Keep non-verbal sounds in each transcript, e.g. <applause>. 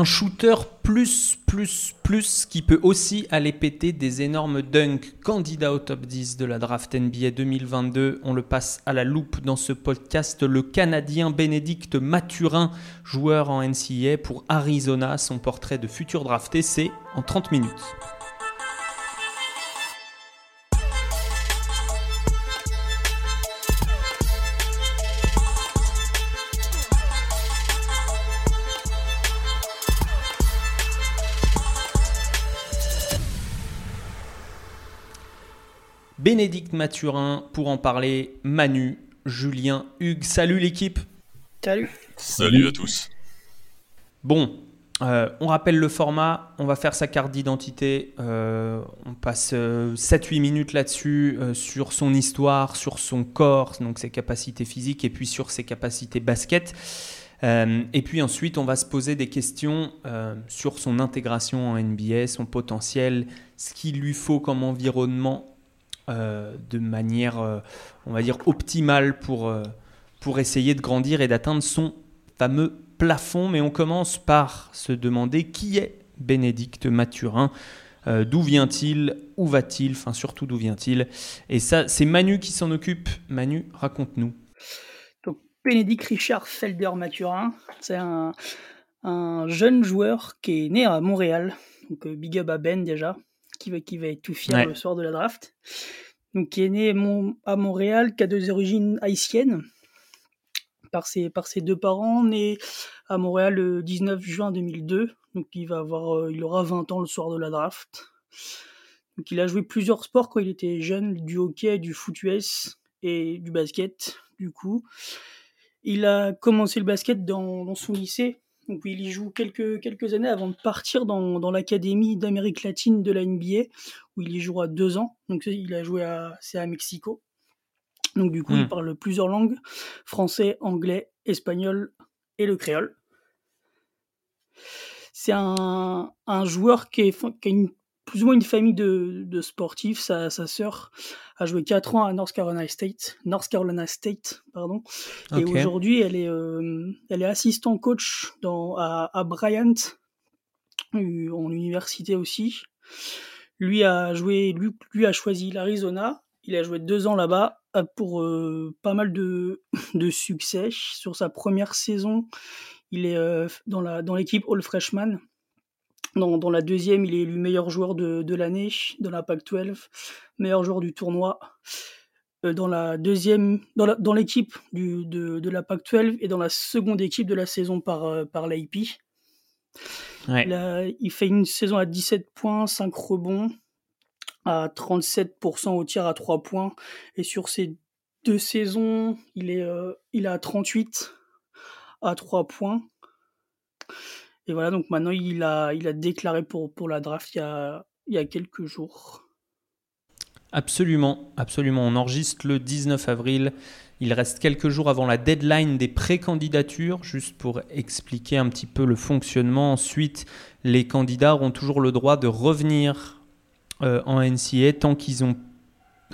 Un shooter plus, plus, plus, qui peut aussi aller péter des énormes dunks. Candidat au top 10 de la draft NBA 2022. On le passe à la loupe dans ce podcast. Le Canadien Bénédicte Mathurin, joueur en NCAA pour Arizona. Son portrait de futur drafté, c'est en 30 minutes. Bénédicte Mathurin pour en parler, Manu, Julien, Hugues. Salut l'équipe. Salut. Salut à tous. Bon, euh, on rappelle le format, on va faire sa carte d'identité, euh, on passe 7-8 euh, minutes là-dessus, sur son histoire, sur son corps, donc ses capacités physiques, et puis sur ses capacités basket. et puis ensuite, on va se poser des questions sur son intégration en NBA, son potentiel, ce qu'il lui faut comme environnement euh, de manière, euh, on va dire, optimale pour, euh, pour essayer de grandir et d'atteindre son fameux plafond. Mais on commence par se demander qui est Bénédicte Mathurin. d'où vient-il? Où va-t-il? Enfin, surtout d'où vient-il? Et ça, c'est Manu qui s'en occupe. Manu, raconte-nous. Donc, Bénédicte Richard Felder Mathurin, c'est un, un, jeune joueur qui est né à Montréal. Donc, big up à Ben déjà qui va, qui va être tout fier le soir de la draft. Donc, qui est né à Montréal, qui a des origines haïtiennes par ses, par ses deux parents, né à Montréal le 19 juin 2002. Donc, il, va avoir, euh, il aura 20 ans le soir de la draft. Donc, il a joué plusieurs sports quand il était jeune, du hockey, du foot US et du basket, du coup. Il a commencé le basket dans, dans son lycée donc il y joue quelques, quelques années avant de partir dans, dans l'Académie d'Amérique latine de la NBA, où il y jouera deux ans. Donc il a joué à, c'est à Mexico. Donc du coup, il hmm. parle plusieurs langues, français, anglais, espagnol et le créole. C'est un, un joueur qui, est, qui a une plus ou moins une famille de, de sportifs. Sa, sa sœur a joué 4 ans à North Carolina State, North Carolina State, pardon. Et aujourd'hui, elle est, euh, elle est assistant coach dans, à, à Bryant, euh, en université aussi. Lui a joué, lui, lui a choisi l'Arizona. Il a joué deux ans là-bas euh, pour euh, pas mal de, de succès. Sur sa première saison, il est euh, dans l'équipe All Freshman dans, la deuxième, il est élu meilleur joueur de, l'année dans la Pac-12, meilleur joueur du tournoi. Euh, dans la deuxième, dans l'équipe de, la Pac-12 et dans la seconde équipe de la saison par, euh, par l'AIP. Il, fait une saison à 17 points, 5 rebonds, à 37% au tir à 3 points. Et sur ces deux saisons, il est, euh, il à 38 à 3 points. Et voilà, donc maintenant il a, il a déclaré pour, la draft il y, a, il y a quelques jours. Absolument, absolument. On enregistre le 19 avril. Il reste quelques jours avant la deadline des pré-candidatures, juste pour expliquer un petit peu le fonctionnement. Ensuite, les candidats auront toujours le droit de revenir euh, en NCA tant qu'ils ont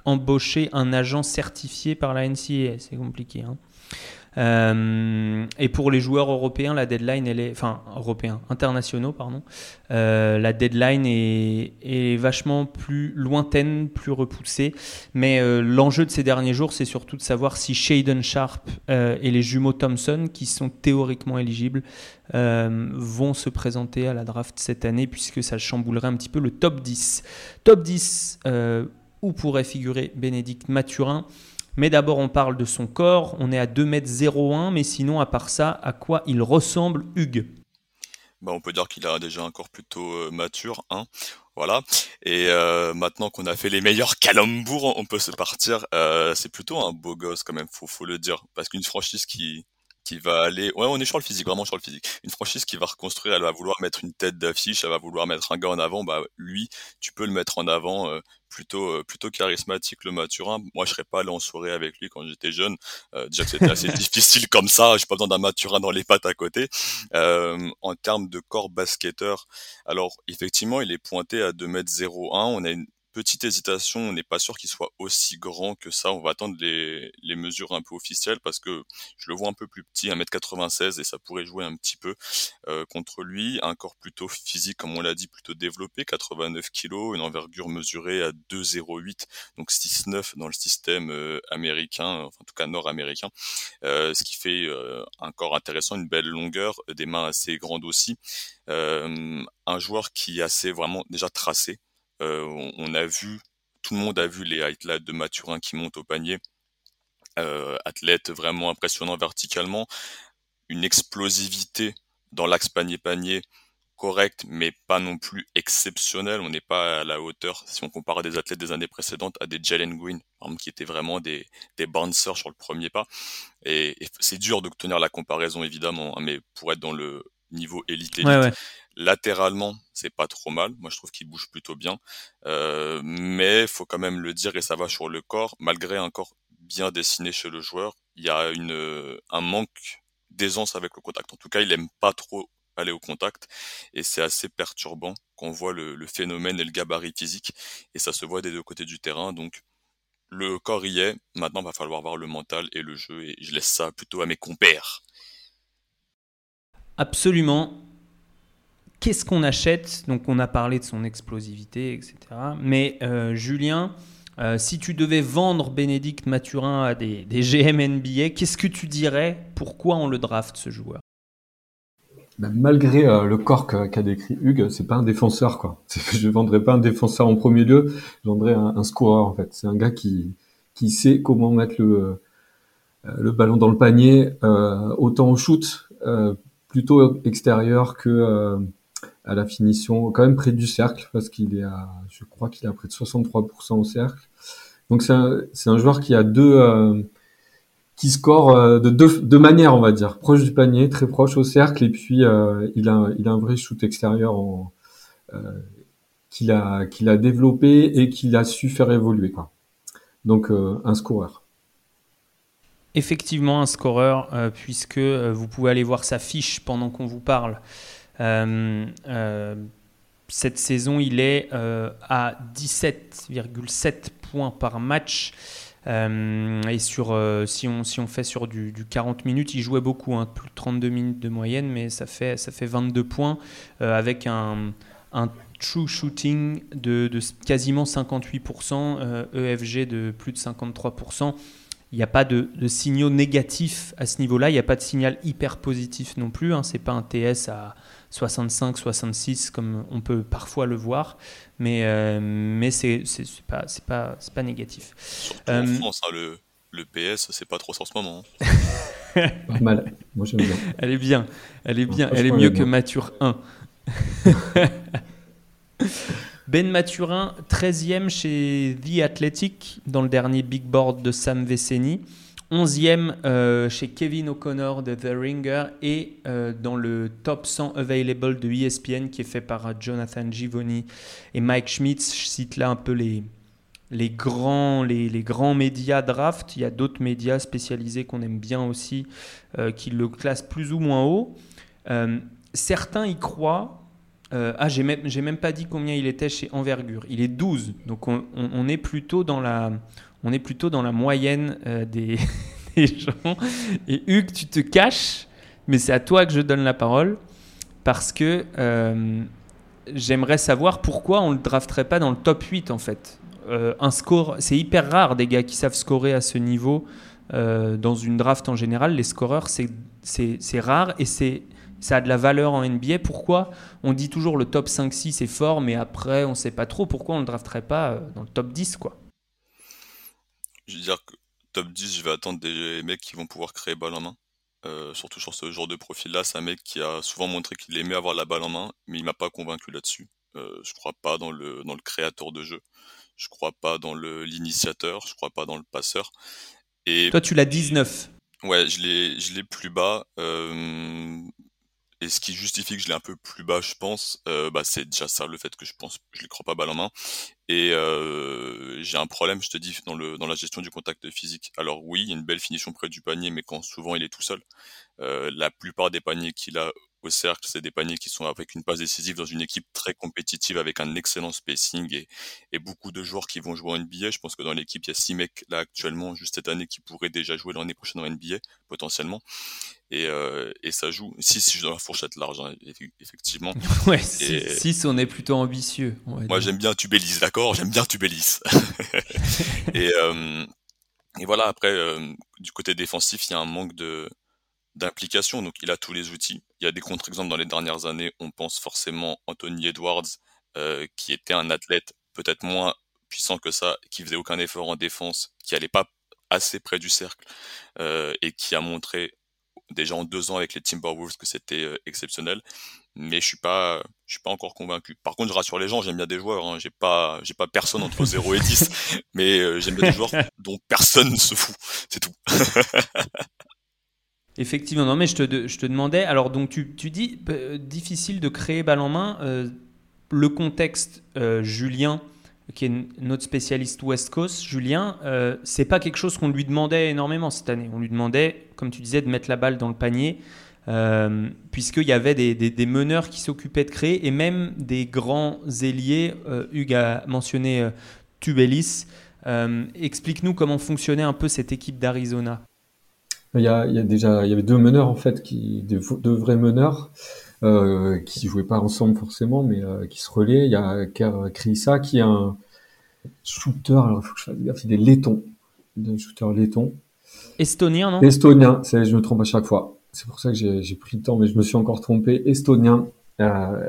embauché un agent certifié par la NCA. C'est compliqué. Hein. Euh, et pour les joueurs européens, la deadline, est, enfin européens, internationaux, pardon, euh, la deadline est, est, vachement plus lointaine, plus repoussée. Mais euh, l'enjeu de ces derniers jours, c'est surtout de savoir si Shaden Sharp et les jumeaux Thompson, qui sont théoriquement éligibles, vont se présenter à la draft cette année, puisque ça chamboulerait un petit peu le top 10. Top 10 où pourrait figurer Bénédicte Mathurin. Mais d'abord, on parle de son corps. On est à 2m01, mais sinon, à part ça, à quoi il ressemble Hugues? Bah, On peut dire qu'il a déjà un corps plutôt euh, mature. Hein voilà. Et euh, maintenant qu'on a fait les meilleurs calembours, on peut se partir. Euh, c'est plutôt un beau gosse quand même, faut, faut le dire. Parce qu'une franchise qui, qui va aller. Ouais, on est sur le physique, vraiment sur le physique. Une franchise qui va reconstruire, elle va vouloir mettre une tête d'affiche, elle va vouloir mettre un gars en avant. Bah, lui, tu peux le mettre en avant. Plutôt euh, plutôt charismatique le Mathurin. Moi, je serais pas allé en soirée avec lui quand j'étais jeune. Euh, déjà que c'était assez <laughs> difficile comme ça. J'ai pas besoin d'un Mathurin dans les pattes à côté. en termes de corps basketteur, alors effectivement, il est pointé à 2 m 01. On a une petite hésitation. On n'est pas sûr qu'il soit aussi grand que ça. On va attendre les, les mesures un peu officielles parce que je le vois un peu plus petit, 1m96 et ça pourrait jouer un petit peu euh, contre lui. Un corps plutôt physique, comme on l'a dit, plutôt développé, 89 kg, une envergure mesurée à 2,08, donc 6,9 dans le système euh, américain, enfin, en tout cas nord-américain, euh, ce qui fait un corps intéressant, une belle longueur, des mains assez grandes aussi. un joueur qui est assez vraiment déjà tracé, euh, on, a vu, tout le monde a vu les highlights de Mathurin qui monte au panier. Euh, athlète vraiment impressionnant verticalement, une explosivité dans l'axe panier-panier correct, mais pas non plus exceptionnel. On n'est pas à la hauteur, si on compare à des athlètes des années précédentes, à des Jalen Green, qui étaient vraiment des, des bouncers sur le premier pas. Et, c'est dur de tenir la comparaison, évidemment, hein, mais pour être dans le niveau élite, élite Latéralement, c'est pas trop mal. Moi, je trouve qu'il bouge plutôt bien. Euh, mais faut quand même le dire, et ça va sur le corps, malgré un corps bien dessiné chez le joueur, il y a une, un manque d'aisance avec le contact. En tout cas, il aime pas trop aller au contact et c'est assez perturbant qu'on voit le, le, phénomène et le gabarit physique et ça se voit des deux côtés du terrain donc le corps y est maintenant va falloir voir le mental et le jeu et je laisse ça plutôt à mes compères absolument qu'est-ce qu'on achète? Donc on a parlé de son explosivité, etc. Mais euh, Julien, euh, si tu devais vendre Bénédicte Mathurin à des, GM NBA, qu'est-ce que tu dirais? Pourquoi on le draft ce joueur? Ben, malgré euh, le corps qu'a décrit Hugues, c'est pas un défenseur quoi. <laughs> Je vendrais pas un défenseur en premier lieu, je vendrais un, scoreur en fait. C'est un gars qui qui sait comment mettre le le ballon dans le panier, autant au shoot, plutôt extérieur que à la finition, quand même près du cercle, parce qu'il est à, je crois qu'il est à près de 63% au cercle. Donc c'est un, un joueur qui a deux, euh, qui score euh, de deux, deux manières, on va dire, proche du panier, très proche au cercle, et puis euh, il a, il a un vrai shoot extérieur en, qu'il a, qu'il a développé et qu'il a su faire évoluer, quoi. Donc un scoreur effectivement un scoreur, puisque vous pouvez aller voir sa fiche pendant qu'on vous parle. Euh, euh, cette saison, il est euh, à 17,7 points par match. et sur, si, on, si on fait sur du, 40 minutes, il jouait beaucoup, hein, plus de 32 minutes de moyenne, mais ça fait, ça fait 22 points avec un, true shooting de, quasiment 58%, EFG de plus de 53%. Il n'y a pas de, signaux négatifs à ce niveau-là, il n'y a pas de signal hyper positif non plus. Hein. Ce n'est pas un TS à, 65, 66 comme on peut parfois le voir, mais, euh, mais c'est pas, pas, pas négatif. Surtout en euh, France, hein, le, le PS, c'est pas trop ça en ce moment. Hein. pas mal, moi j'aime bien. Elle est bien, elle est bien, elle est mieux que Mature 1. <laughs> Ben Maturin, 13e chez The Athletic, dans le dernier big board de Sam Veceni. 11e euh, chez Kevin O'Connor de The Ringer et euh, dans le top 100 available de ESPN qui est fait par Jonathan Givoni et Mike Schmitz. Je cite là un peu les, les, grands, les, les grands médias draft. Il y a d'autres médias spécialisés qu'on aime bien aussi euh, qui le classent plus ou moins haut. certains y croient. ah, j'ai même, même pas dit combien il était chez Envergure. Il est 12. Donc on, on est plutôt dans la on est plutôt dans la moyenne euh, <laughs> des, gens. Et Hugues, tu te caches, mais c'est à toi que je donne la parole, parce que euh, j'aimerais savoir pourquoi on ne le drafterait pas dans le top 8 en fait. Euh, un score, c'est hyper rare des gars qui savent scorer à ce niveau dans une draft en général. Les scoreurs, c'est rare et c'est ça a de la valeur en NBA. Pourquoi on dit toujours le top 5-6 c'est fort, mais après on ne sait pas trop pourquoi on ne le drafterait pas dans le top 10 quoi je veux dire que top 10, je vais attendre des mecs qui vont pouvoir créer balle en main. Euh, surtout sur ce genre de profil-là, c'est un mec qui a souvent montré qu'il aimait avoir la balle en main, mais il m'a pas convaincu là-dessus. Euh, je crois pas dans le dans le créateur de jeu, je crois pas dans le l'initiateur, je crois pas dans le passeur. Et toi, tu l'as 19. Ouais, je l'ai je l'ai plus bas. Euh, et ce qui justifie que je l'ai un peu plus bas, je pense, euh, bah, c'est déjà ça, le fait que je pense, je les crois pas balle en main. Et euh, j'ai un problème, je te dis, dans, le, dans la gestion du contact physique. Alors oui, il y a une belle finition près du panier, mais quand souvent il est tout seul. Euh, la plupart des paniers qu'il a au cercle, c'est des paniers qui sont avec une passe décisive dans une équipe très compétitive avec un excellent spacing et, et beaucoup de joueurs qui vont jouer en NBA. Je pense que dans l'équipe, il y a six mecs là actuellement, juste cette année, qui pourraient déjà jouer l'année prochaine en NBA, potentiellement. Et, euh, et ça joue. Si, si je dans la fourchette large, hein, effectivement. <laughs> ouais, 6, on est plutôt ambitieux. Moi, j'aime bien Tubelis, d'accord? J'aime bien Tubelis. <laughs> et, euh, et voilà, après, euh, du côté défensif, il y a un manque de d'implication. Donc, il a tous les outils. Il y a des contre-exemples dans les dernières années. On pense forcément Anthony Edwards, euh, qui était un athlète peut-être moins puissant que ça, qui faisait aucun effort en défense, qui allait pas assez près du cercle euh, et qui a montré déjà en deux ans avec les Timberwolves que c'était euh, exceptionnel mais je suis pas je suis pas encore convaincu. Par contre, je rassure les gens, j'aime bien des joueurs, hein. j'ai pas j'ai pas personne entre <laughs> 0 et 10, mais euh, j'aime bien des joueurs <laughs> dont personne ne se fout, c'est tout. <laughs> Effectivement, non mais je te, je te demandais, alors donc tu, tu dis euh, difficile de créer balle en main, euh, le contexte Julien qui est notre spécialiste West Coast, Julien, c'est pas quelque chose qu'on lui demandait énormément cette année. On lui demandait, comme tu disais, de mettre la balle dans le panier. Euh, puisqu'il y avait des, meneurs qui s'occupaient de créer et même des grands ailiers. Euh, Hugues a mentionné euh, Tubelis. Explique-nous comment fonctionnait un peu cette équipe d'Arizona. Il y, a, déjà, il y avait deux meneurs en fait, qui, deux, vrais meneurs qui jouaient pas ensemble forcément, mais qui se relaient. Il y a Krisa qui est un shooter, alors il faut que je fasse gaffe, il est laiton, un shooter laiton. Estonien, non? Estonien, je me trompe à chaque fois c'est pour ça que j'ai pris le temps, mais je me suis encore trompé, estonien, euh,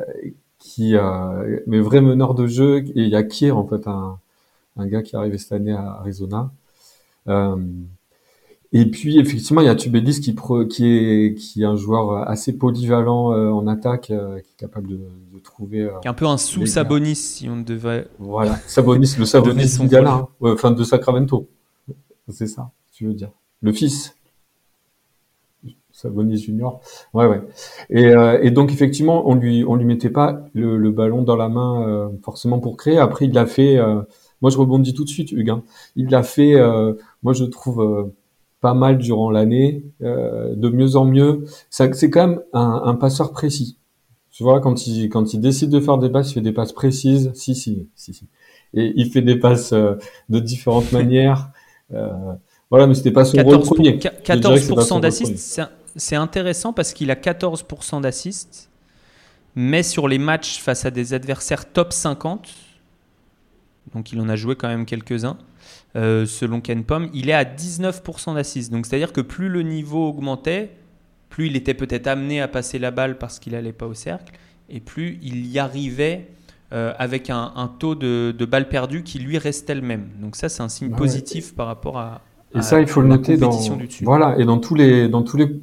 qui euh, mais vrai meneur de jeu, et il y a Kier en fait, un, un gars qui est arrivé cette année à Arizona. Euh, et puis effectivement, il y a Tubelis qui, qui, est, qui est un joueur assez polyvalent euh, en attaque, euh, qui est capable de, de trouver. qui est un peu un sous Sabonis si on devait. Voilà, Sabonis, le Sabonis Gala, hein. enfin de Sacramento. C'est ça, tu veux dire. Le fils. Sabonis Junior. Ouais, ouais. Et, euh, et, donc effectivement, on lui on lui mettait pas le, le ballon dans la main euh, forcément pour créer. Après, il l'a fait. Euh, moi, je rebondis tout de suite, Hugues. Hein. Il l'a fait. moi, je trouve pas mal durant l'année, de mieux en mieux. C'est quand même un, un, passeur précis. Tu vois, quand il quand il décide de faire des passes, il fait des passes précises. Si, si, si, si. Et il fait des passes de différentes <laughs> manières. voilà, mais c'était pas son rôle premier. 14% d'assists, c'est intéressant parce qu'il a 14% d'assists, mais sur les matchs face à des adversaires top 50, donc il en a joué quand même quelques-uns, euh, selon Ken Pom, il est à 19% d'assists. Donc c'est-à-dire que plus le niveau augmentait, plus il était peut-être amené à passer la balle parce qu'il n'allait pas au cercle, et plus il y arrivait euh, avec un, taux de, balles perdues qui lui restait le même. Donc ça, c'est un signe bah positif par rapport à, et ça, il faut le noter dans voilà et dans tous les dans tous les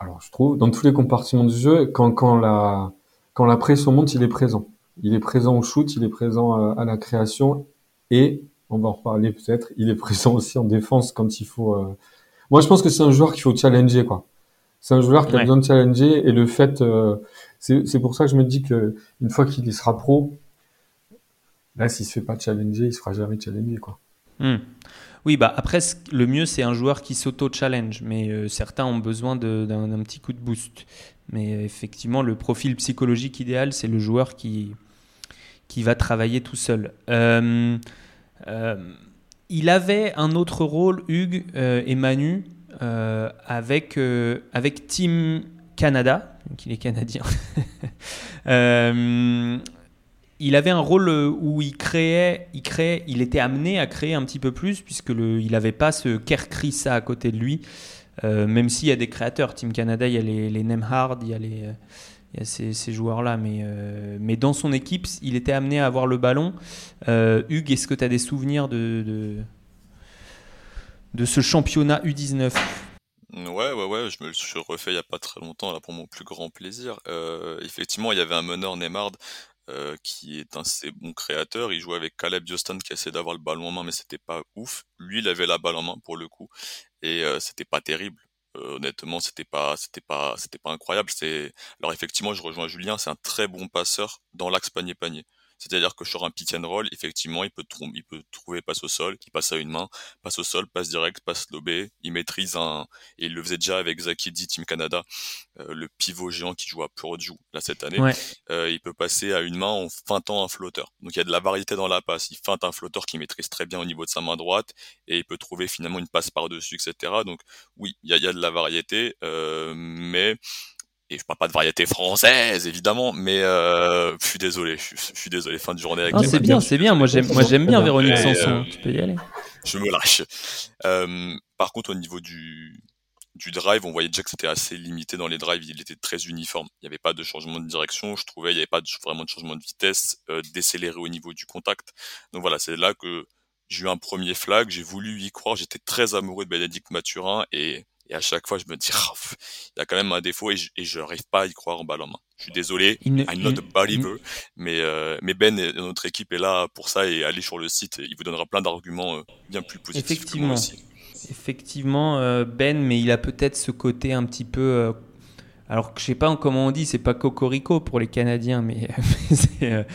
alors je trouve dans tous les compartiments du jeu quand quand la quand la pression monte, il est présent. Il est présent au shoot, il est présent à, la création et on va en reparler peut-être. Il est <laughs> présent aussi en défense quand il faut. Euh... Moi, je pense que c'est un joueur qu'il faut challenger quoi. C'est un joueur qui a besoin de challenger et le fait, euh, c'est pour ça que je me dis que une fois qu'il sera pro, là, s'il se fait pas challenger, il se fera jamais challenger quoi. Hmm. Oui, bah après, le mieux, c'est un joueur qui s'auto-challenge, mais euh, certains ont besoin d'un petit coup de boost. Mais effectivement, le profil psychologique idéal, c'est le joueur qui, qui va travailler tout seul. Euh, il avait un autre rôle, Hugues et Manu, avec, avec Team Canada, donc il est canadien. <laughs> il avait un rôle euh, où il créait, il créait, il était amené à créer un petit peu plus puisque il n'avait pas ce Kerkrisa à côté de lui. Euh, même s'il y a des créateurs, Team Canada, il y a les Nemhard, il y a les, il y a ces, ces joueurs-là, mais, euh, mais dans son équipe, il était amené à avoir le ballon. Hugues, est-ce que tu as des souvenirs de, de, ce championnat U19 Ouais, ouais, ouais, je me suis refait il n'y a pas très longtemps, là, pour mon plus grand plaisir. effectivement, il y avait un meneur Nemhard euh, qui est un assez bon créateur. Il jouait avec Caleb Jostan qui essayait d'avoir le ballon en main, mais c'était pas ouf. Lui, il avait la balle en main pour le coup, et euh, c'était pas terrible. Euh, honnêtement, c'était pas, c'était pas, c'était pas incroyable. C'est alors effectivement, je rejoins Julien, c'est un très bon passeur dans l'axe panier-panier. C'est-à-dire que sur un pick and roll, effectivement, il peut, il peut trouver passe au sol, qui passe à une main, passe au sol, passe direct, passe lobé. Il maîtrise un, et il le faisait déjà avec Zaki D, Team Canada, euh, le pivot géant qui joue à Purdue, là, cette année. Euh, il peut passer à une main en feintant un flotteur. Donc, il y a de la variété dans la passe. Il feinte un flotteur qui maîtrise très bien au niveau de sa main droite et il peut trouver finalement une passe par-dessus, etc. Donc, oui, il y a, y a, de la variété, euh, mais et je parle pas de variété française évidemment, mais euh, je suis désolé, je, suis désolé, fin de journée. Avec c'est bien, c'est bien. Moi j'aime, moi j'aime bien Véronique Sanson. tu peux y aller. Je me lâche. Euh, par contre, au niveau du du drive, on voyait déjà que c'était assez limité dans les drives. Il était très uniforme. Il n'y avait pas de changement de direction. Je trouvais il n'y avait pas de, vraiment de changement de vitesse, euh, décéléré au niveau du contact. Donc voilà, c'est là que j'ai eu un premier flag. J'ai voulu y croire. J'étais très amoureux de Bénédicte Mathurin et et à chaque fois, je me dis, <laughs> oh, il y a quand même un défaut et je n'arrive pas à y croire en balle en main. Je suis désolé, I'm not a believer, mais, euh, mais Ben et notre équipe est là pour ça et allez sur le site, il vous donnera plein d'arguments euh, bien plus positifs. Effectivement, effectivement, euh, Ben, mais il a peut-être ce côté un petit peu. alors que je sais pas comment on dit, c'est pas cocorico pour les Canadiens, mais, <laughs>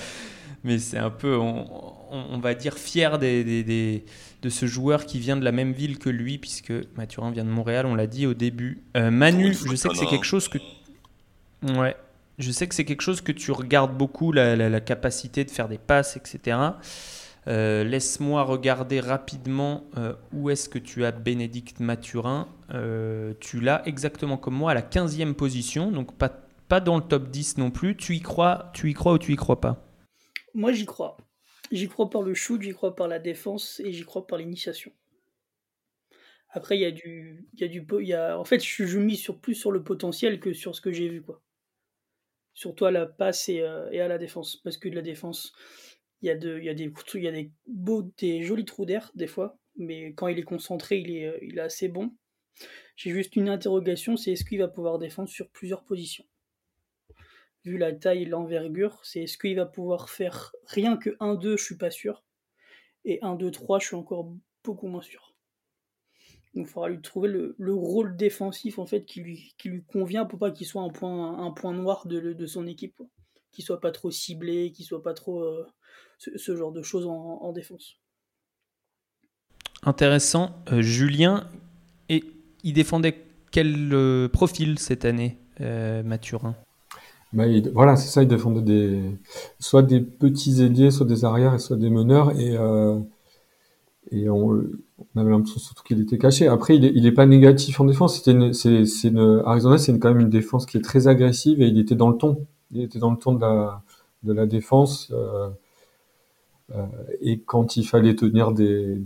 mais c'est un peu, on, va dire, fier des, des de ce joueur qui vient de la même ville que lui, puisque Mathurin vient de Montréal, on l'a dit au début. Euh, Manu, je sais que c'est quelque chose que. Ouais. Je sais que c'est quelque chose que tu regardes beaucoup, la, capacité de faire des passes, etc. Euh, laisse-moi regarder rapidement euh, où est-ce que tu as Bénédicte Mathurin. tu l'as exactement comme moi à la 15e position, donc pas, pas dans le top 10 non plus. Tu y crois, tu y crois ou tu y crois pas? Moi j'y crois. J'y crois par le shoot, j'y crois par la défense et j'y crois par l'initiation. Après, il y a du. Y a du y a, en fait, je, mise sur, plus sur le potentiel que sur ce que j'ai vu. quoi. Surtout à la passe et, euh, et, à la défense. Parce que de la défense, il y a, y a, des, y a des, beaux, des jolis trous d'air, des fois. Mais quand il est concentré, il est, il est assez bon. J'ai juste une interrogation c'est est-ce qu'il va pouvoir défendre sur plusieurs positions? Vu la taille et l'envergure, c'est est-ce qu'il va pouvoir faire rien que 1-2, je suis pas sûr. Et 1-2-3, je suis encore beaucoup moins sûr. Donc il faudra lui trouver le, rôle défensif en fait qui lui, convient pour pas qu'il soit un point, un point noir de, son équipe. Qu'il Qu'il soit pas trop ciblé, qu'il soit pas trop euh, ce, genre de choses en, défense. Intéressant. Euh, Julien, et il défendait quel euh, profil cette année, Mathurin? Bah, voilà, c'est ça, il défendait des, soit des petits ailiers, soit des arrières, soit des meneurs, et, euh, et on, on avait l'impression surtout qu'il était caché. Après, il est, il est pas négatif en défense. C'était c'est, une, Arizona, c'est quand même une défense qui est très agressive, et il était dans le ton. Il était dans le ton de la, de la défense. Euh, euh, et quand il fallait tenir des,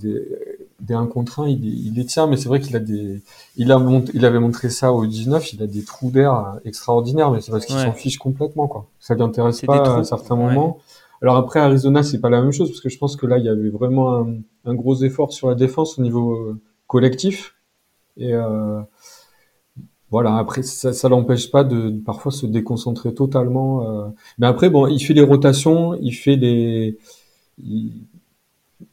des 1 contre 1, il, il les tient, mais c'est vrai qu'il a des, il a monté, il avait montré ça au 19, il a des trous d'air extraordinaires, mais c'est parce qu'il s'en fiche complètement, quoi. Ça l'intéresse pas à certains moments. Alors après, Arizona, c'est pas la même chose, parce que je pense que là, il y avait vraiment un, un gros effort sur la défense au niveau euh, collectif. Et euh, voilà, après, ça, ça l'empêche pas de, parfois se déconcentrer totalement. Euh. Mais après, bon, il fait les rotations, il fait les, il,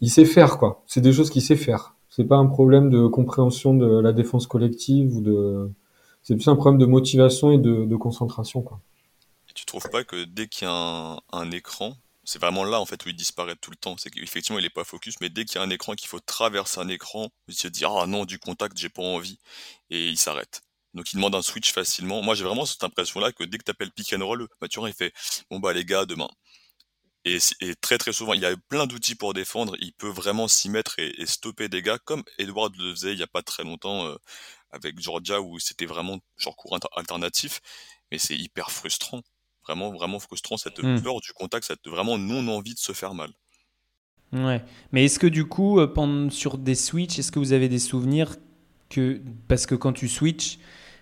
sait faire quoi. C'est des choses qu'il sait faire. C'est pas un problème de compréhension de la défense collective ou de. C'est plus un problème de motivation et de, concentration quoi. Et tu trouves pas que dès qu'il y a un, écran, c'est vraiment là en fait où il disparaît tout le temps. C'est qu'effectivement il est pas focus, mais dès qu'il y a un écran qu'il faut traverser un écran, il se dit ah non du contact j'ai pas envie et il s'arrête. Donc il demande un switch facilement. Moi j'ai vraiment cette impression là que dès que tu appelles pick and roll, Mathurin il fait bon bah les gars demain et, très très souvent, il y a plein d'outils pour défendre. Il peut vraiment s'y mettre et, stopper des gars, comme Edward le faisait il y a pas très longtemps euh, avec Georgia, où c'était vraiment genre courant alternatif. Mais c'est hyper frustrant, vraiment vraiment frustrant cette mmh. peur du contact, cette vraiment non envie de se faire mal. Ouais. Mais est-ce que du coup, euh, pendant, sur des switches, est-ce que vous avez des souvenirs que parce que quand tu switches,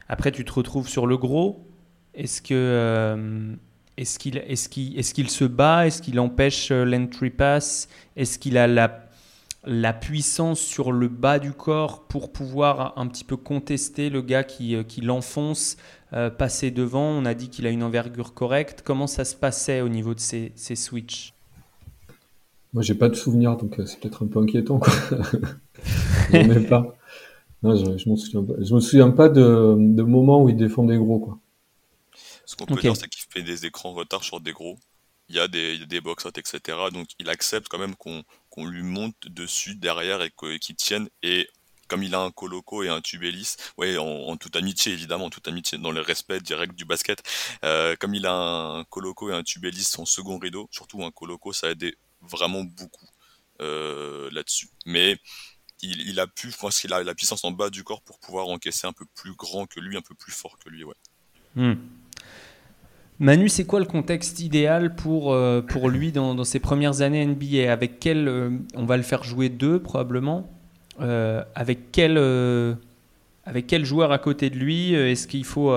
après tu te retrouves sur le gros, est-ce que euh, est-ce qu'il se bat? Est-ce qu'il empêche euh, l'entry pass? Est-ce qu'il a la, puissance sur le bas du corps pour pouvoir un petit peu contester le gars qui, euh, l'enfonce, euh, passer devant? On a dit qu'il a une envergure correcte. Comment ça se passait au niveau de ces, ces switches? Moi, j'ai pas de souvenir, donc c'est peut-être un peu inquiétant. <laughs> Je pas. Me souviens pas de, de moments où il défendait gros, quoi. Ce qu'on peut dire, c'est qu'il fait des écrans retard sur des gros. il y a des, des box etc. Donc il accepte quand même qu'on lui monte dessus derrière et qu'il tienne. Et comme il a un coloco et un tubélis, ouais, en, toute amitié évidemment, en toute amitié, dans le respect direct du basket, euh, comme il a un coloco et un tubélis son second rideau, surtout un coloco, ça a aidé vraiment beaucoup euh, là-dessus. Mais il, a pu, je pense qu'il a la puissance en bas du corps pour pouvoir encaisser un peu plus grand que lui, un peu plus fort que lui, ouais. Hmm. Manu, c'est quoi le contexte idéal pour, euh, pour lui dans, ses premières années NBA Avec quel, euh, on va le faire jouer deux probablement. Euh, avec quel, avec quel joueur à côté de lui? Est-ce qu'il faut,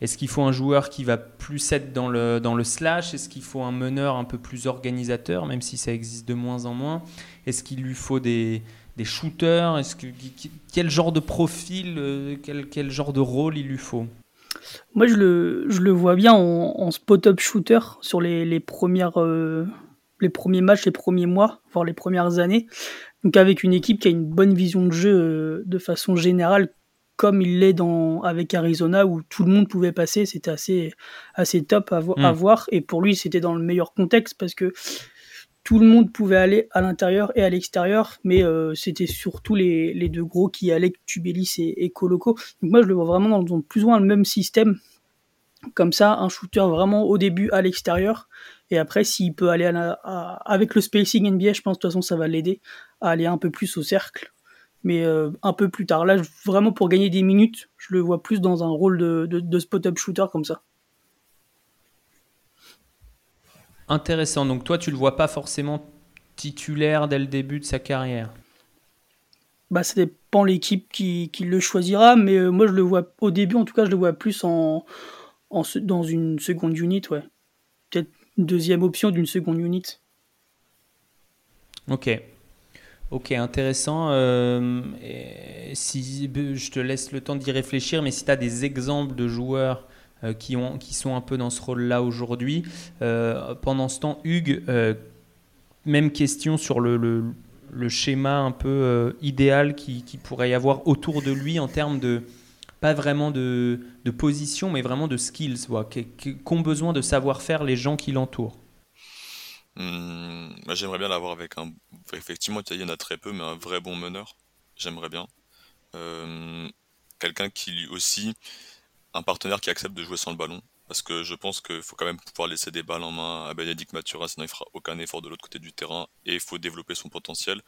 est-ce faut un joueur qui va plus être dans le, dans le slash? Est-ce qu'il faut un meneur un peu plus organisateur, même si ça existe de moins en moins? Est-ce qu'il lui faut des, des shooters? Est-ce que, quel genre de profil, quel, quel genre de rôle il lui faut? Moi, je le, je le vois bien en, spot-up shooter sur les, les premières, euh, les premiers matchs, les premiers mois, voire les premières années. Donc, avec une équipe qui a une bonne vision de jeu euh, de façon générale, comme il l'est dans, avec Arizona, où tout le monde pouvait passer. C'était assez, assez top à, à hmm. voir. Et pour lui, c'était dans le meilleur contexte parce que tout le monde pouvait aller à l'intérieur et à l'extérieur, mais euh, c'était surtout les, deux gros qui allaient, Tubelis et, Coloco. Donc moi, je le vois vraiment dans, plus ou moins le même système. Comme ça, un shooter vraiment au début à l'extérieur, et après, s'il peut aller avec le spacing NBA, je pense de toute façon, ça va l'aider à aller un peu plus au cercle. Mais euh, un peu plus tard. Là, vraiment pour gagner des minutes, je le vois plus dans un rôle de spot-up shooter comme ça. Intéressant. Donc toi, tu le vois pas forcément titulaire dès le début de sa carrière bah, ça dépend l'équipe qui, qui, le choisira, mais euh, moi je le vois au début, en tout cas, je le vois plus en, en dans une seconde unit, ouais. Peut-être une deuxième option d'une seconde unit. Ok. Ok, intéressant. Euh, si je te laisse le temps d'y réfléchir, mais si tu as des exemples de joueurs euh, qui, ont, qui sont un peu dans ce rôle-là aujourd'hui. Euh, pendant ce temps, Hugues, euh, même question sur le, le, schéma un peu idéal qui, qui, pourrait y avoir autour de lui en termes de, pas vraiment de, de position, mais vraiment de skills, qu'ont besoin de savoir-faire les gens qui l'entourent? Hmm, j'aimerais bien l'avoir avec un. Effectivement, il y en a très peu, mais un vrai bon meneur. J'aimerais bien. Quelqu'un qui lui aussi un partenaire qui accepte de jouer sans le ballon. Parce que je pense qu'il faut quand même pouvoir laisser des balles en main à Bénédicte Mathurin, sinon il fera aucun effort de l'autre côté du terrain et il faut développer son potentiel.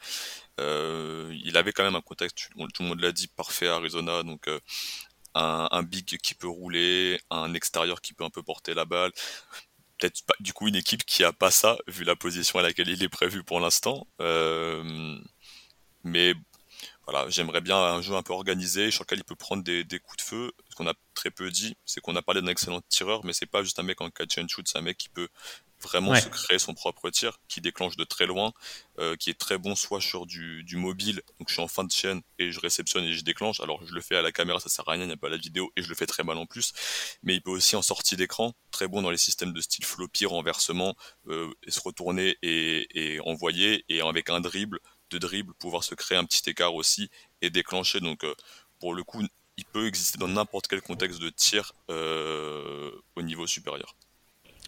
Euh, il avait quand même un contexte, tout le monde l'a dit, parfait à Arizona, donc euh, un, big qui peut rouler, un extérieur qui peut un peu porter la balle. Peut-être du coup une équipe qui a pas ça, vu la position à laquelle il est prévu pour l'instant. Euh, mais voilà, j'aimerais bien un jeu un peu organisé sur lequel il peut prendre des coups de feu. Qu'on a très peu dit, c'est qu'on a parlé d'un excellent tireur, mais c'est pas juste un mec en catch and shoot, c'est un mec qui peut vraiment se créer son propre tir, qui déclenche de très loin, euh, qui est très bon soit sur du, du, mobile, donc je suis en fin de chaîne et je réceptionne et je déclenche, alors je le fais à la caméra, ça sert à rien, il n'y a pas la vidéo et je le fais très mal en plus, mais il peut aussi en sortie d'écran, très bon dans les systèmes de style floppy, renversement, euh, et se retourner et, et envoyer, et avec un dribble, de dribble, pouvoir se créer un petit écart aussi et déclencher. Donc, euh, pour le coup, il peut exister dans n'importe quel contexte de tir euh, au niveau supérieur.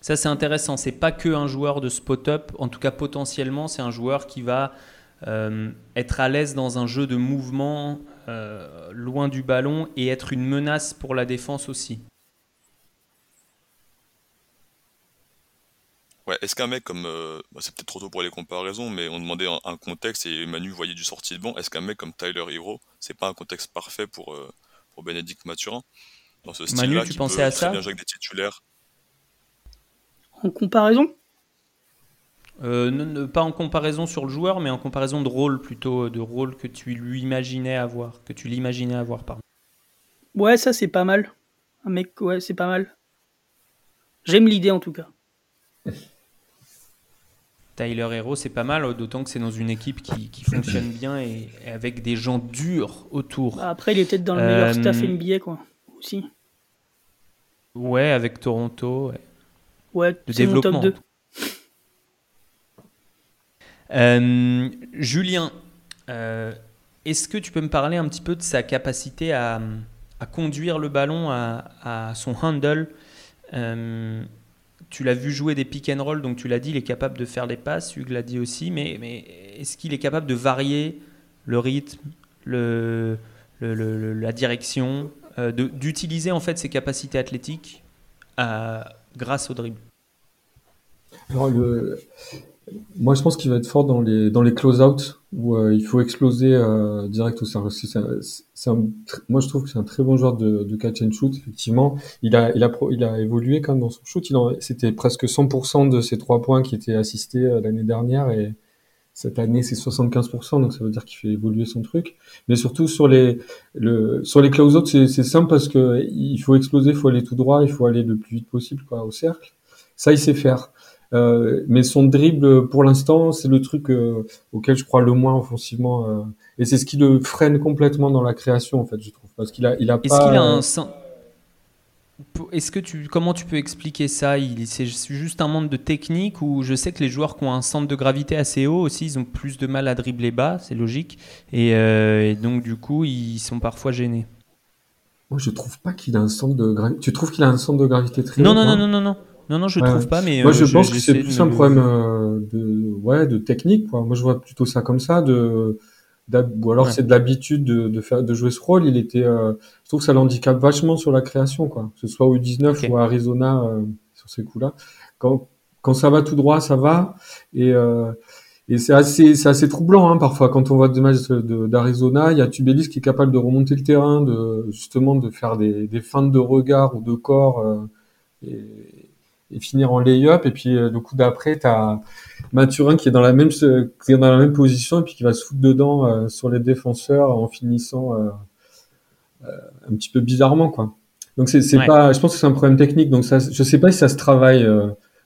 Ça, c'est intéressant. C'est pas que un joueur de spot-up. En tout cas, potentiellement, c'est un joueur qui va euh, être à l'aise dans un jeu de mouvement loin du ballon et être une menace pour la défense aussi. Ouais, est-ce qu'un mec comme, euh, bah, c'est peut-être trop tôt pour les comparaisons, mais on demandait un, contexte et Manu voyait du sorti de banc. Est-ce qu'un mec comme Tyler Hero, c'est pas un contexte parfait pour, euh, pour Bénédicte Mathurin Dans ce style-là, tu pensais à ça bien jouer avec des titulaires. En comparaison? Euh, Pas en comparaison sur le joueur, mais en comparaison de rôle plutôt, de rôle que tu lui imaginais avoir, que tu l'imaginais avoir, pardon. Ouais, ça c'est pas mal. Un mec, ouais, c'est pas mal. J'aime l'idée en tout cas. Tyler Hero, c'est pas mal, d'autant que c'est dans une équipe qui, fonctionne bien et, avec des gens durs autour. Bah, après, il est peut-être dans le meilleur euh, staff NBA, quoi, aussi. Ouais, avec Toronto. Ouais, ouais développement. top 2. Euh, Julien, euh, est-ce que tu peux me parler un petit peu de sa capacité à, conduire le ballon à, à son handle tu l'as vu jouer des pick and roll, donc tu l'as dit, il est capable de faire des passes, Hugues l'a dit aussi, mais, mais est-ce qu'il est capable de varier le rythme, le, la direction, euh, d'utiliser en fait ses capacités athlétiques grâce au dribble? Alors, le, moi, je pense qu'il va être fort dans les dans les close-out où euh, il faut exploser euh, direct au cercle. C'est moi, je trouve que c'est un très bon joueur de, de, catch and shoot. Effectivement, il a il a il a évolué quand même dans son shoot. Il c'était presque 100% de ses trois points qui étaient assistés euh, l'année dernière et cette année c'est 75%. Donc ça veut dire qu'il fait évoluer son truc. Mais surtout sur les le sur les close-out, c'est simple parce que il faut exploser, il faut aller tout droit, il faut aller le plus vite possible quoi au cercle. Ça, il sait faire. Euh, mais son dribble, pour l'instant, c'est le truc euh, auquel je crois le moins offensivement. Euh, et c'est ce qui le freine complètement dans la création, en fait, je trouve. Parce qu'il a, il a Est-ce qu'il a un Est-ce que tu, comment tu peux expliquer ça? Il, C'est juste un manque de technique ou je sais que les joueurs qui ont un centre de gravité assez haut aussi, ils ont plus de mal à dribbler bas, c'est logique. Et, et, donc du coup, ils sont parfois gênés. Moi, je trouve pas qu'il a un centre de gravité. Tu trouves qu'il a un centre de gravité très haut Non, non, non, non, non. Non, non, je trouve pas, mais. Moi, je euh, pense que c'est plus un problème euh, de, ouais, de technique, quoi. Moi, je vois plutôt ça comme ça, de, ou alors c'est de l'habitude de, de, faire, de jouer ce rôle. Il était, euh, je trouve que ça l'handicape vachement sur la création, quoi. Que ce soit au 19 ou à Arizona, sur ces coups-là. Quand, quand ça va tout droit, ça va. Et, et c'est assez, c'est assez troublant, hein, parfois, quand on voit des matchs d'Arizona. Il y a Tubelis qui est capable de remonter le terrain, de, justement, de faire des, des feintes de regard ou de corps. et, et finir en lay-up. Et puis euh, le coup d'après, tu as Mathurin qui est dans la même qui est dans la même position et puis qui va se foutre dedans euh, sur les défenseurs en finissant euh, un petit peu bizarrement quoi. Donc c'est c'est pas, je pense que c'est un problème technique. Donc ça, je sais pas si ça se travaille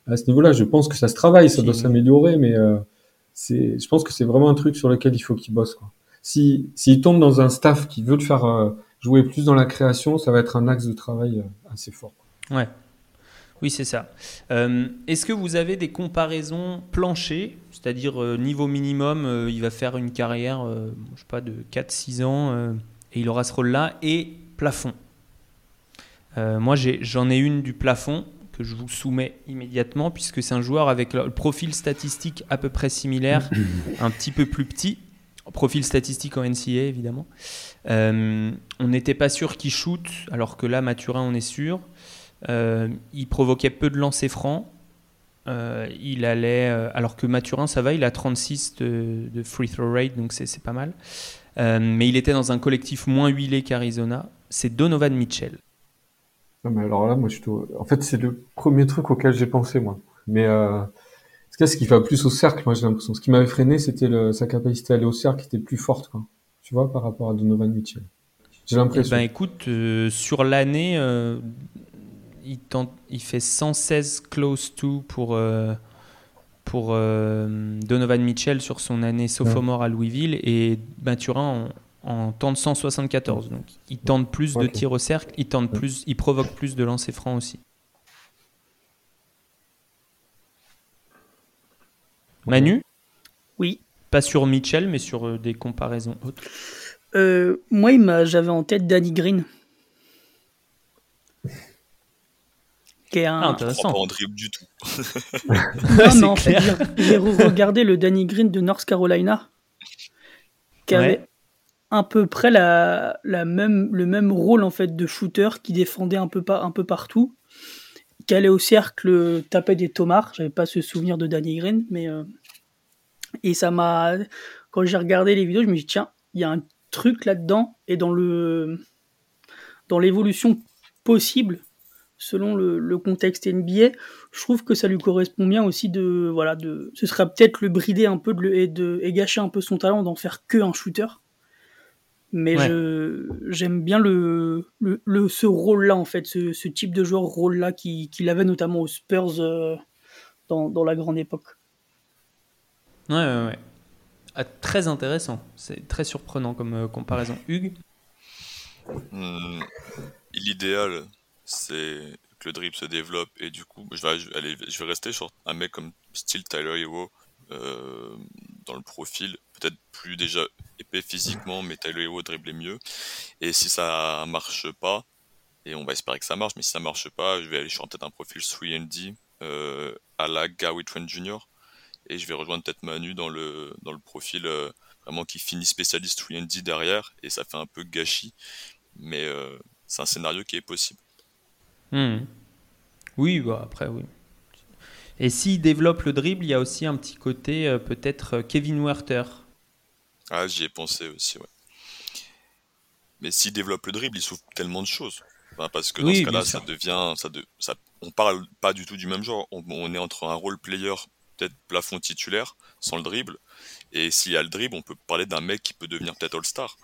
à ce niveau-là. Je pense que ça se travaille, ça doit s'améliorer, mais c'est, je pense que c'est vraiment un truc sur lequel il faut qu'il bosse quoi. Si s'il tombe dans un staff qui veut le faire jouer plus dans la création, ça va être un axe de travail assez fort. Ouais. Oui, c'est ça. Euh, est-ce que vous avez des comparaisons planchées, c'est-à-dire euh, niveau minimum, euh, il va faire une carrière, je sais pas, de 4-6 ans et il aura ce rôle-là, et plafond Moi, j'en ai, une du plafond que je vous soumets immédiatement, puisque c'est un joueur avec le profil statistique à peu près similaire, <coughs> un petit peu plus petit, profil statistique en NCA évidemment. on n'était pas sûr qu'il shoot, alors que là, Mathurin, on est sûr. Euh, il provoquait peu de lancers francs. Euh, il allait, euh, alors que Mathurin, ça va, il a 36 de, free throw rate, donc c'est pas mal. mais il était dans un collectif moins huilé qu'Arizona. C'est Donovan Mitchell. Non, mais alors là, moi, je En fait, c'est le premier truc auquel j'ai pensé, moi. Mais euh, ce qui va plus au cercle, moi, j'ai l'impression. Ce qui m'avait freiné, c'était sa capacité à aller au cercle qui était plus forte, quoi. Tu vois, par rapport à Donovan Mitchell. J'ai l'impression. Eh ben, écoute, sur l'année, il, tente, il fait 116 close to pour, euh, pour euh, Donovan Mitchell sur son année sophomore à Louisville et Mathurin en, en tente 174. Donc il tente plus de tirs au cercle, il, tente plus, il provoque plus de lancers francs aussi. Manu? Oui. Pas sur Mitchell, mais sur euh, des comparaisons autres. moi, j'avais en tête Danny Green qui un... Ah, intéressant. Pas en dribble du tout. <laughs> non, non, j'ai regardé le Danny Green de North Carolina, qui avait à peu près la, la, même, le même rôle en fait de shooter, qui défendait un peu, un peu partout, qui allait au cercle taper des tomards. J'avais pas ce souvenir de Danny Green, mais euh, et ça m'a quand j'ai regardé les vidéos, je me suis dit tiens, il y a un truc là-dedans et dans le dans l'évolution possible selon le, contexte NBA, je trouve que ça lui correspond bien aussi de voilà de ce serait peut-être le brider un peu de et de et gâcher un peu son talent d'en faire que un shooter. Mais je j'aime bien le, le, ce rôle-là en fait, ce, ce, type de joueur rôle-là qu'il qui avait notamment aux Spurs euh, dans, dans, la grande époque. Ouais ouais ouais. Ah, très intéressant, c'est très surprenant comme euh, comparaison. Hugues? Hmm, l'idéal c'est que le dribble se développe et du coup je vais, aller, je vais rester sur un mec comme style Tyler Hero euh, dans le profil peut-être plus déjà épais physiquement mais Tyler Hero dribble mieux et si ça marche pas et on va espérer que ça marche mais si ça marche pas je vais aller sur peut-être un profil 3D euh, à la Gary Trent Jr. Et je vais rejoindre peut-être Manu dans le, dans le profil euh, vraiment qui finit spécialiste 3D derrière. Et ça fait un peu gâchis. Mais c'est un scénario qui est possible. Hmm. Oui, bah, après, oui. Et s'il développe le dribble, il y a aussi un petit côté peut-être Kevin Werther. Ah, j'y ai pensé aussi, ouais. Mais s'il développe le dribble, il souffre tellement de choses parce que dans ce cas-là, ça devient, ça, de, ça, on parle pas du tout du même genre. On, est entre un role player, peut-être plafond titulaire, sans le dribble. Et s'il y a le dribble, on peut parler d'un mec qui peut devenir peut-être All-Star.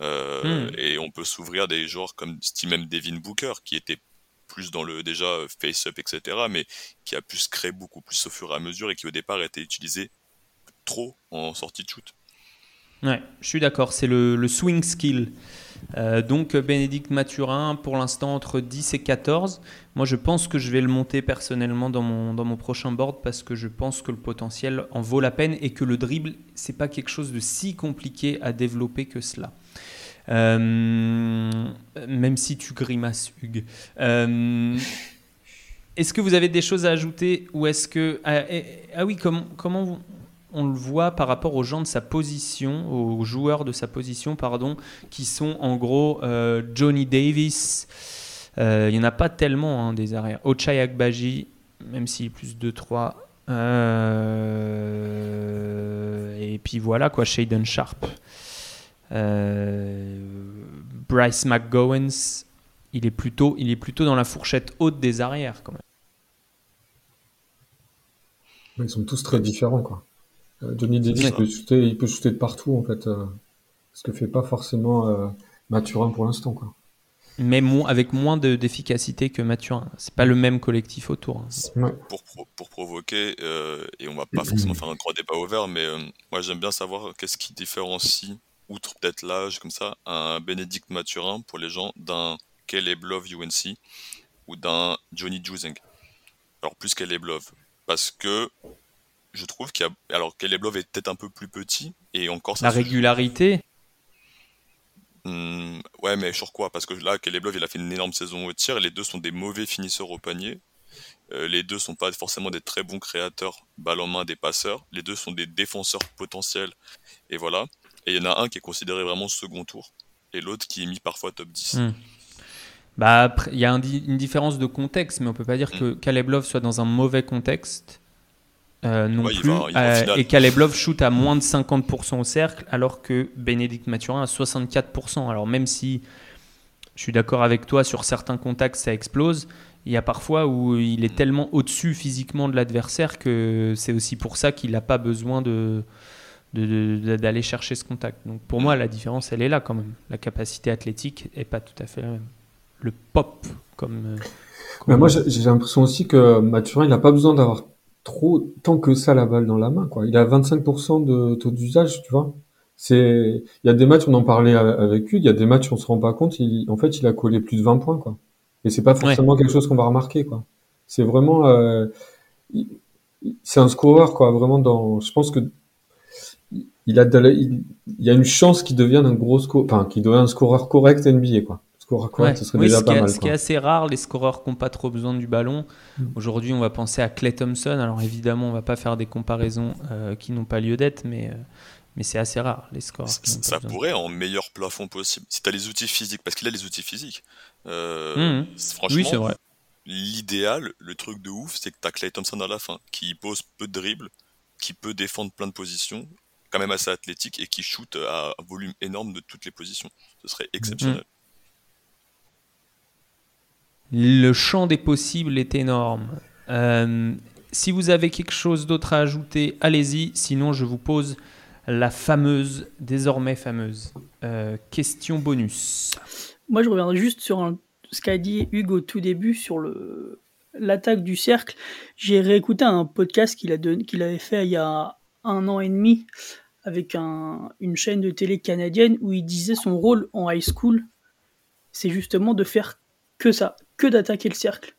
Euh, hmm. Et on peut s'ouvrir des genres comme même Devin Booker, qui était plus dans le déjà face-up, etc., mais qui a pu se créer beaucoup plus au fur et à mesure et qui au départ était utilisé trop en sortie de shoot. Ouais, je suis d'accord, c'est le, swing skill. Euh, donc Bénédicte Mathurin, pour l'instant entre 10 et 14. Moi je pense que je vais le monter personnellement dans mon, dans mon prochain board parce que je pense que le potentiel en vaut la peine et que le dribble, c'est pas quelque chose de si compliqué à développer que cela. Euh, même si tu grimaces, Hugues. Euh, est-ce que vous avez des choses à ajouter ou est-ce que... Ah, eh, ah oui, comment, on le voit par rapport aux gens de sa position, aux joueurs de sa position, pardon, qui sont en gros euh, Johnny Davis. Euh, il n'y en a pas tellement hein, des arrières. Ochai Agbaji, même s'il est plus 2-3. Euh, et puis voilà quoi, Shaden Sharp. Bryce McGowens, il est, plutôt, il est plutôt dans la fourchette haute des arrières quand même. Ils sont tous très différents quoi. Euh, Johnny Davis, il peut, shooter, il peut shooter de partout, en fait. Euh, ce que fait pas forcément euh, Mathurin pour l'instant, quoi. Mais avec moins d'efficacité que Mathurin. C'est pas le même collectif autour. Hein. Pour, pour, provoquer, et on va pas forcément faire un grand débat ouvert, mais moi j'aime bien savoir qu'est-ce qui différencie, outre peut-être l'âge, comme ça, un Bénédicte Mathurin pour les gens d'un Caleb Love UNC ou d'un Johnny Juzeng. Alors plus Caleb Love. Parce que je trouve qu'il y a. Alors, Caleb Love est peut-être un peu plus petit, et encore ça La régularité? Hmm, Ouais, mais sur quoi? Parce que là, Caleb Love, il a fait une énorme saison au tir, et les deux sont des mauvais finisseurs au panier. Euh, les deux sont pas forcément des très bons créateurs, balle en main des passeurs. Les deux sont des défenseurs potentiels, et voilà. Et il y en a un qui est considéré vraiment second tour, et l'autre qui est mis parfois top 10. Hmm. Bah, il y a une différence de contexte, mais on peut pas dire hmm. que Caleb Love soit dans un mauvais contexte euh, non plus. Euh, et Caleb Love shoot à moins de 50% au cercle, alors que Bénédicte Mathurin à 64%. Alors même si je suis d'accord avec toi sur certains contacts, ça explose. Il y a parfois où il est tellement au-dessus physiquement de l'adversaire que c'est aussi pour ça qu'il n'a pas besoin de d'aller chercher ce contact. Donc pour moi, la différence, elle est là quand même. La capacité athlétique est pas tout à fait la même. Le pop, comme. Euh, Mais moi, j'ai l'impression aussi que Mathurin, il n'a pas besoin d'avoir trop tant que ça la balle dans la main quoi. Il a 25% de taux d'usage, tu vois. C'est il y a des matchs on en parlait avec lui, il y a des matchs on se rend pas compte, il, en fait, il a collé plus de 20 points quoi. Et c'est pas forcément quelque chose qu'on va remarquer quoi. C'est vraiment euh, c'est un scoreur quoi, vraiment dans je pense que il a il, y a une chance qu'il devienne un gros score enfin qu'il devienne un scoreur correct NBA quoi ce qui est assez rare, les scoreurs qui n'ont pas trop besoin du ballon. Mm. Aujourd'hui, on va penser à Clay Thompson. Alors évidemment, on va pas faire des comparaisons euh, qui n'ont pas lieu d'être, mais, euh, mais c'est assez rare, les scores. Ça pourrait en meilleur plafond possible. Si tu as les outils physiques, parce qu'il a les outils physiques. Euh, mm. Franchement, l'idéal, le truc de ouf, c'est que tu as Clay Thompson à la fin, qui pose peu de dribbles, qui peut défendre plein de positions, quand même assez athlétique, et qui shoot à un volume énorme de toutes les positions. Ce serait exceptionnel. Mm. Le champ des possibles est énorme. Euh, si vous avez quelque chose d'autre à ajouter, allez-y. Sinon, je vous pose la fameuse, désormais fameuse, euh, question bonus. Moi, je reviendrai juste sur ce qu'a dit Hugo au tout début sur le, l'attaque du cercle. J'ai réécouté un podcast qu'il, a qu'il avait fait il y a un an et demi avec une chaîne de télé canadienne où il disait son rôle en high school, c'est justement de faire que ça, que d'attaquer le cercle.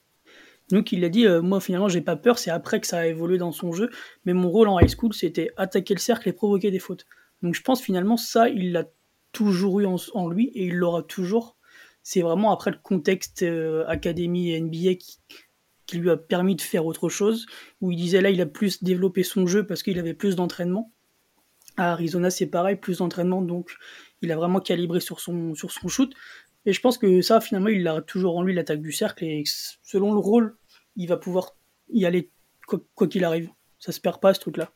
Donc il a dit, euh, moi finalement j'ai pas peur, c'est après que ça a évolué dans son jeu, mais mon rôle en high school c'était attaquer le cercle et provoquer des fautes. Donc je pense finalement ça il l'a toujours eu en, lui et il l'aura toujours. C'est vraiment après le contexte euh, académie et NBA qui lui a permis de faire autre chose, où il disait là, il a plus développé son jeu parce qu'il avait plus d'entraînement. À Arizona, c'est pareil, plus d'entraînement, donc il a vraiment calibré sur son, sur son shoot. Et je pense que ça, finalement, il a toujours en lui l'attaque du cercle, et selon le rôle, il va pouvoir y aller quoi qu'il arrive. Ça se perd pas, ce truc-là.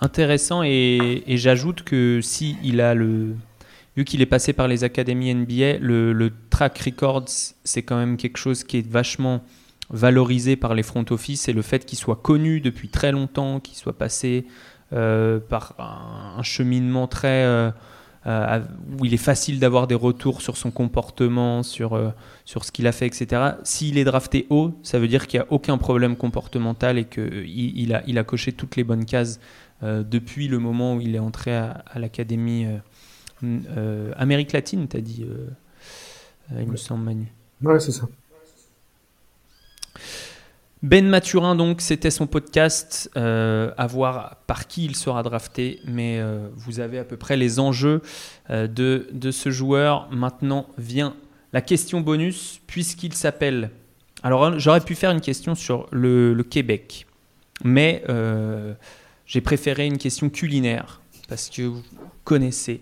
Intéressant, et, et j'ajoute que si il a le, vu qu'il est passé par les académies NBA, le, track records, c'est quand même quelque chose qui est vachement valorisé par les front office et le fait qu'il soit connu depuis très longtemps, qu'il soit passé euh, par un, cheminement très euh, euh, où il est facile d'avoir des retours sur son comportement, sur, ce qu'il a fait, etc. S'il est drafté haut, ça veut dire qu'il n'y a aucun problème comportemental et qu'il il a, coché toutes les bonnes cases depuis le moment où il est entré à l'académie euh, Amérique latine, t'as dit, euh, euh, il me semble, Manu. Ouais, c'est ça. Ben Mathurin, donc, c'était son podcast. à voir par qui il sera drafté, mais vous avez à peu près les enjeux de, de ce joueur. Maintenant vient la question bonus, puisqu'il s'appelle. Alors, j'aurais pu faire une question sur le, le Québec, mais j'ai préféré une question culinaire, parce que vous connaissez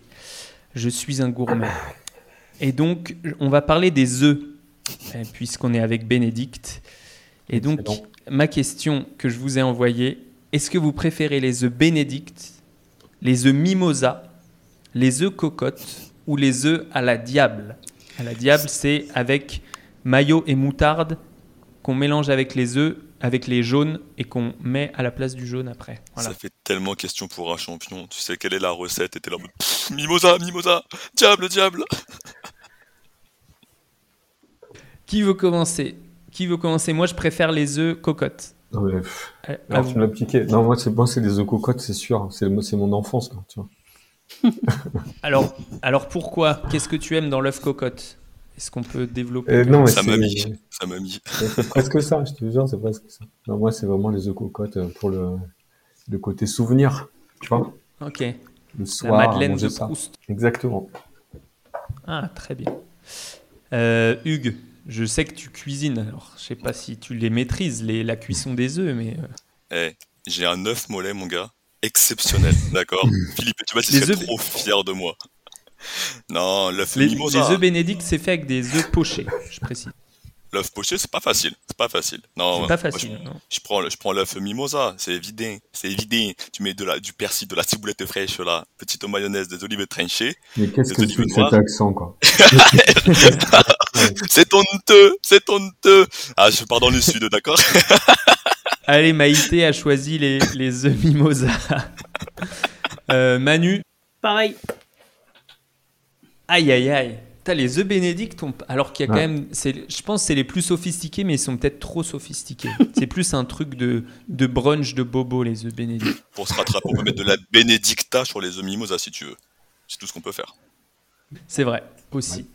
je suis un gourmet. Et donc, on va parler des œufs, euh, puisqu'on est avec Bénédicte. Et donc, ma question que je vous ai envoyée, est-ce que vous préférez les œufs Bénédicte, les œufs Mimosa, les œufs cocotte ou les œufs à la diable? À la diable, c'est avec maillot et moutarde qu'on mélange avec les œufs avec les jaunes et qu'on met à la place du jaune après. Ça fait tellement question pour un champion. Tu sais quelle est la recette Et t'es là en mode Mimosa, Mimosa, diable, diable Qui veut commencer? Qui veut commencer? Moi, je préfère les œufs cocottes. Non, mais, Alors, tu me l'as piqué. Non, moi, c'est bon, c'est des œufs cocottes, c'est sûr. C'est mon enfance, tu vois. <laughs> alors, alors pourquoi? Qu'est-ce que tu aimes dans l'œuf cocotte? Est-ce qu'on peut développer euh, Non, ça m'a mis. Ça m'a mis. <laughs> C'est presque ça, je te jure, c'est presque ça. Non, moi, c'est vraiment les œufs cocottes euh, pour le, le côté souvenir, tu vois. Ok. Le soir, La Madeleine de Proust. Exactement. Ah, très bien. Euh, Hugues, je sais que tu cuisines, alors je sais pas si tu les maîtrises, les, la cuisson des œufs, mais. Eh, j'ai un œuf mollet, mon gars, exceptionnel, d'accord <laughs> Philippe, tu vas être trop fier de moi. Non, l'œuf mimosa. Les œufs bénédicts, c'est fait avec des œufs pochés, je précise. L'œuf poché, c'est pas facile. C'est pas facile. Non, c'est pas facile. je, prends, je prends l'œuf mimosa, c'est évident. C'est évident. Tu mets de la, du persil, de la ciboulette fraîche, là, petite mayonnaise, des olives tranchées. Mais qu'est-ce que c'est cet accent, quoi <laughs> C'est honteux, c'est honteux. Ah, je pars dans le sud, d'accord? <laughs> Allez, Maïté a choisi les, les œufs mimosa. <laughs> Euh, Manu? Pareil. Aïe, aïe, aïe. T'as les œufs bénédicts, alors qu'il y a quand même. Je pense que c'est les plus sophistiqués, mais ils sont peut-être trop sophistiqués. <laughs> c'est plus un truc de, de brunch de bobo, les œufs bénédicts. Pour se rattraper, on peut mettre de la bénédicta sur les œufs mimosa si tu veux. C'est tout ce qu'on peut faire. C'est vrai, aussi.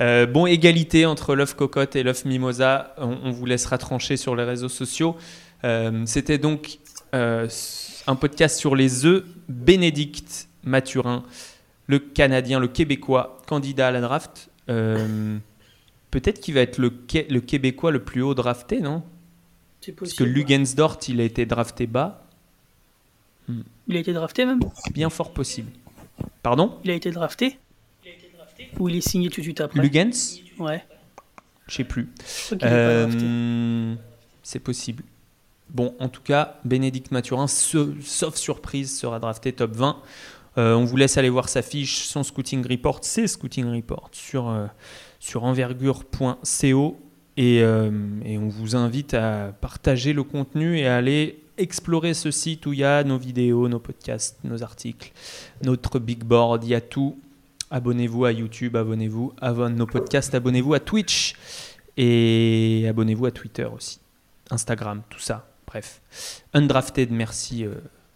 Euh, bon, égalité entre l'œuf cocotte et l'œuf mimosa. On, vous laissera trancher sur les réseaux sociaux. Euh, c'était donc euh, un podcast sur les œufs bénédicts Mathurin le Canadien, le Québécois, candidat à la draft. Euh, peut-être qu'il va être le, le, Québécois le plus haut drafté, non? Parce que Lugensdort, il a été drafté bas. Hmm. Il a été drafté même? Bien fort possible. Pardon? Il a été drafté? Ou il est signé tout de suite après? Lugens? Ouais. Je sais plus. Euh, c'est possible. Bon, en tout cas, Bénédicte Mathurin, sauf surprise, sera drafté top 20. Euh, on vous laisse aller voir sa fiche, son scouting report, ses scouting reports sur, euh, envergure.co et, euh, et, on vous invite à partager le contenu et à aller explorer ce site où il y a nos vidéos, nos podcasts, nos articles, notre big board, il y a tout. Abonnez-vous à YouTube, abonnez-vous à nos podcasts, abonnez-vous à Twitch et abonnez-vous à Twitter aussi, Instagram, tout ça. Bref, Undrafted, merci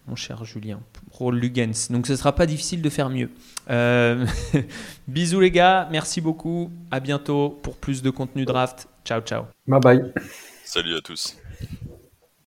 mon cher Julien, pour Lugens. Donc ce ne sera pas difficile de faire mieux. Euh, <laughs> bisous les gars, merci beaucoup. À bientôt pour plus de contenu draft. Ciao, ciao. Bye bye. Salut à tous.